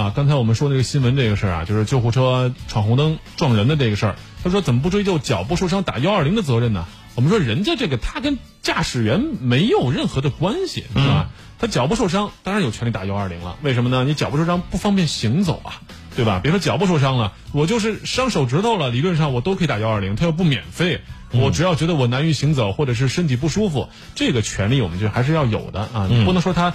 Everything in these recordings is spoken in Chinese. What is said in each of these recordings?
啊，刚才我们说那个新闻这个事儿啊，就是救护车闯红灯撞人的这个事儿。他说怎么不追究脚部受伤打幺二零的责任呢？我们说人家这个他跟驾驶员没有任何的关系，是吧？他脚部受伤，当然有权利打幺二零了。为什么呢？你脚部受伤不方便行走啊，对吧？别说脚部受伤了，我就是伤手指头了，理论上我都可以打幺二零，他又不免费。我只要觉得我难于行走，或者是身体不舒服，这个权利我们就还是要有的啊。你不能说他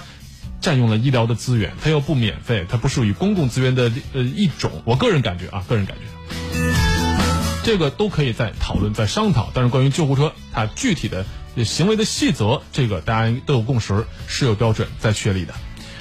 占用了医疗的资源，它又不免费，它不属于公共资源的呃一种。我个人感觉啊，个人感觉，这个都可以再讨论、再商讨。但是关于救护车它具体的行为的细则，这个大家都有共识，是有标准在确立的。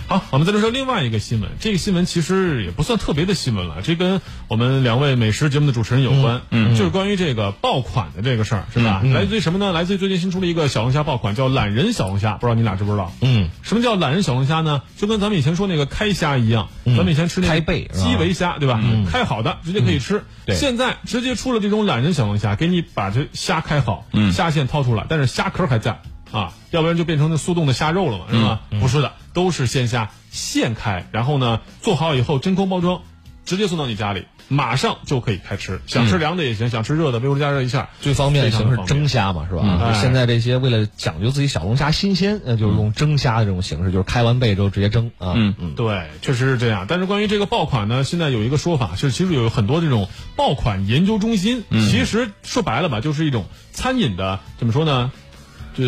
好，我们再来说另外一个新闻。这个新闻其实也不算特别的新闻了，这跟我们两位美食节目的主持人有关。嗯，就是关于这个爆款的这个事儿，是吧？来自于什么呢？来自于最近新出了一个小龙虾爆款，叫懒人小龙虾。不知道你俩知不知道？嗯，什么叫懒人小龙虾呢？就跟咱们以前说那个开虾一样，咱们以前吃那个开背基围虾，对吧？开好的直接可以吃。对现在直接出了这种懒人小龙虾，给你把这虾开好，虾线掏出来，但是虾壳还在。啊，要不然就变成那速冻的虾肉了嘛，是吧？不是的，都是线下现开，然后呢做好以后真空包装，直接送到你家里，马上就可以开吃。想吃凉的也行，想吃热的，微波炉加热一下，最方便的形式蒸虾嘛，是吧？嗯就现在这些为了讲究自己小龙虾新鲜，那，就是用蒸虾的这种形式，就是开完背之后直接蒸啊。嗯嗯，对，确实是这样。但是关于这个爆款呢，现在有一个说法，就是其实有很多这种爆款研究中心，其实说白了吧，就是一种餐饮的怎么说呢？这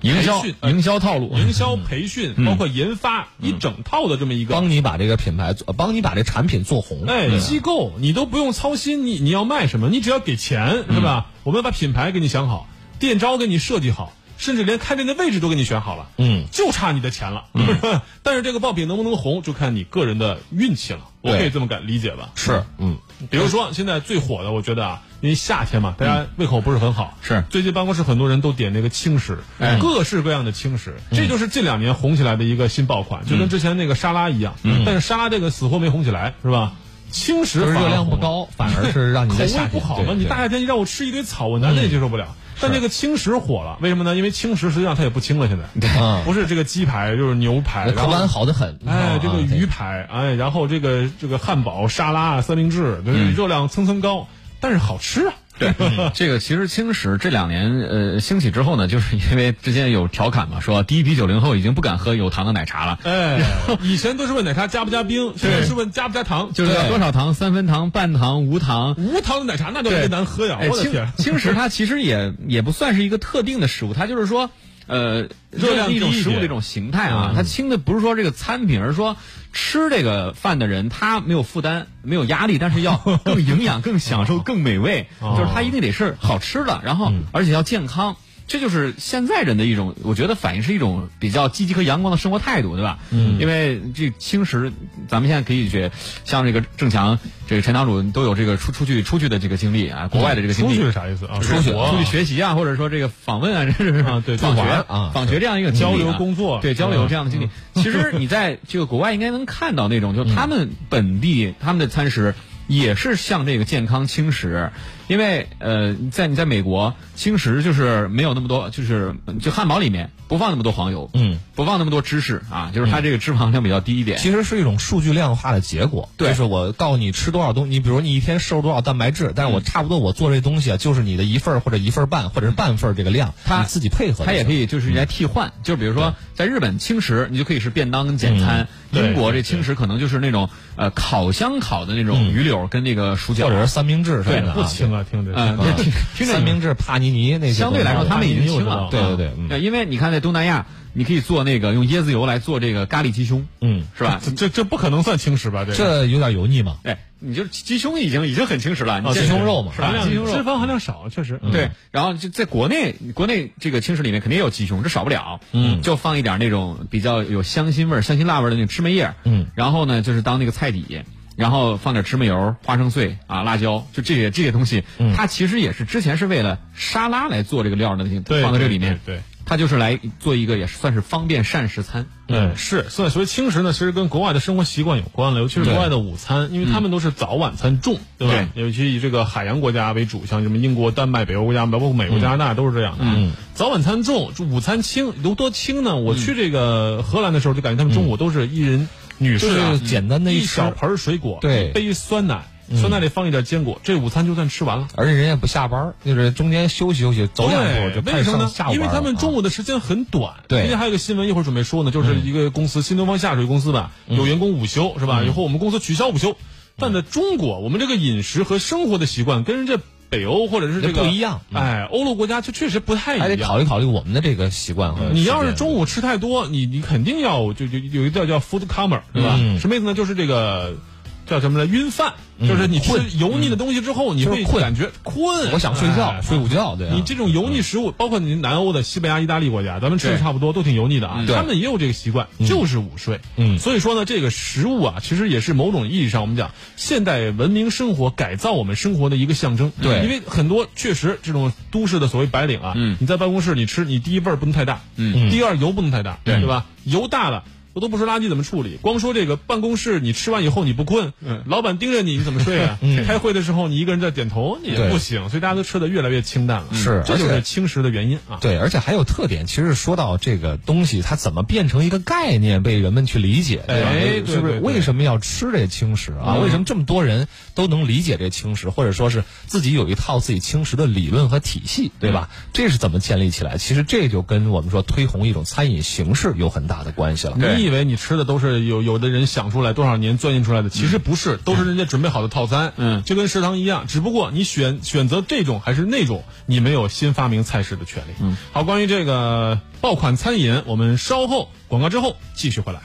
营销营销套路，营销培训，包括研发一整套的这么一个帮你把这个品牌做，呃帮你把这产品做红。哎，机构你都不用操心，你你要卖什么，你只要给钱是吧？我们把品牌给你想好，店招给你设计好，甚至连开店的位置都给你选好了，嗯，就差你的钱了。但是这个爆品能不能红，就看你个人的运气了。我对可以这么敢理解吧？是，嗯，比如说现在最火的，我觉得啊，因为夏天嘛，大家胃口不是很好，是。最近办公室很多人都点那个轻食，哎。各式各样的轻食，这就是近两年红起来的一个新爆款，就跟之前那个沙拉一样，但是沙拉这个死活没红起来，是吧？轻食热量不高，反而是让你口味不好你大夏天你让我吃一堆草，我难的也接受不了。但这个轻食火了，为什么呢？因为轻食实际上它也不轻了，现在。啊。不是这个鸡排就是牛排，口感好的很。哎，啊这个鱼排，哎，然后这个这个汉堡、沙拉、三明治，就是热量蹭蹭高，但是好吃啊。对，这个其实轻食这两年呃兴起之后呢，就是因为之前有调侃嘛，说第一批九零后已经不敢喝有糖的奶茶了，哎，以前都是问奶茶加不加冰，现在是问加不加糖，就是多少糖，三分糖、半糖、无糖。无糖的奶茶那就难喝呀！哎，轻我的天，轻食它其实也也不算是一个特定的食物，它就是说，呃，热量一种食物的一种形态啊。它轻的不是说这个餐品，而是说吃这个饭的人他没有负担、没有压力，但是要更营养、更享受、更美味，哦就是它一定得是好吃的，然后而且要健康。这就是现在人的一种，我觉得反映是一种比较积极和阳光的生活态度，对吧？嗯，因为这轻食，咱们现在可以去，像这个郑强、这个陈堂主都有这个出出去出去的这个经历啊，国外的这个经历。出去是啥意思？啊？出出去。学习啊，或者说这个访问啊，这是啊对访学啊。访 学这样一个啊。交流工作。对交流嗯这样的经历。其实你在这个国外应该能看到那种，就他们本地他们的餐食也是像这个健康轻食，因为呃，在你在美国轻食就是没有那么多，就是就汉堡里面不放那么多黄油，嗯，不放那么多芝士啊，就是它这个脂肪量比较低一点。其实是一种数据量化的结果，对就是我告诉你吃多少东西，你比如你一天摄入多少蛋白质，但是我差不多我做这东西啊，就是你的一份或者一份半或者是半份这个量，它你自己配合。它也可以就是来替换，就比如说在日本轻食，你就可以是便当跟简餐；英国这轻食可能就是那种呃烤箱烤的那种鱼柳跟那个薯角，或者是三明治什么的啊，不轻啊，听着。嗯，啊 听听着三明治、帕尼尼那些相对来说他们已经轻了，对对对，因为你看在东南亚，你可以做那个用椰子油来做这个咖喱鸡胸，嗯，是吧？这这这不可能算轻食吧？这这有点油腻嘛。哎，你就鸡胸已经已经很轻食了，你鸡胸肉嘛是吧？含量鸡胸肉脂肪含量少，确实。对，然后就在国内，国内这个轻食里面肯定也有鸡胸，这少不了。嗯就放一点那种比较有香辛味、香辛辣味的那种芝麻叶。嗯，然后呢，就是当那个菜底，然后放点芝麻油、花生碎啊、辣椒，就这些这些东西，它其实也是之前是为了沙拉来做这个料的，那些对放在这里面。对对它就是来做一个也是算是方便膳食餐。嗯，是，所以所谓轻食呢，其实跟国外的生活习惯有关了，尤其是国外的午餐，因为他们都是早晚餐重，对吧？尤其以这个海洋国家为主，像什么英国、丹麦、北欧国家，包括美国、加拿大都是这样的。嗯，早晚餐重，午餐轻，有多轻呢？我去这个荷兰的时候，就感觉他们中午都是一人。女士简单的吃一小盆水果，对一杯酸奶，酸奶里放一点坚果，这午餐就算吃完了。而且人也不下班，就是中间休息休息，走两步就什么呢上下午？班因为他们中午的时间很短。对今天还有一个新闻，一会儿准备说呢，就是一个公司新东方下水公司吧，有员工午休是吧？以后我们公司取消午休，但在中国，我们这个饮食和生活的习惯跟人家北欧或者是这个不一样嗯哎，欧陆国家就确实不太一还得样。考虑考虑我们的这个习惯和你要是中午吃太多，你你肯定要就就有一个叫 food coma，对吧？嗯什么意思呢？就是这个叫什么呢？晕饭，就是你吃油腻的东西之后，你会困。感觉困，我想睡觉，哎。睡午觉，对啊。你这种油腻食物，包括你南欧的西班牙、意大利国家，咱们吃的差不多，都挺油腻的啊。对他们也有这个习惯，就是午睡。嗯。所以说呢，这个食物啊，其实也是某种意义上我们讲现代文明生活改造我们生活的一个象征。对。因为很多确实这种都市的所谓白领啊，嗯。你在办公室你吃，你第一味儿不能太大，嗯。第二油不能太大，对对吧？油大了。我都不说垃圾怎么处理，光说这个办公室，你吃完以后你不困，嗯老板盯着你，你怎么睡啊？开会的时候你一个人在点头，你也不行，所以大家都吃的越来越清淡了。是这就是轻食的原因啊。对，而且还有特点。其实说到这个东西，它怎么变成一个概念被人们去理解，对吧？哎对是不是对对为什么要吃这轻食啊？嗯为什么这么多人都能理解这轻食，或者说是自己有一套自己轻食的理论和体系，对吧？嗯这是怎么建立起来？其实这就跟我们说推红一种餐饮形式有很大的关系了。你以为你吃的都是有有的人想出来多少年钻研出来的？其实不是，都是人家准备好的套餐。嗯就跟食堂一样，只不过你选选择这种还是那种，你没有新发明菜式的权利。嗯，好，关于这个爆款餐饮，我们稍后广告之后继续回来。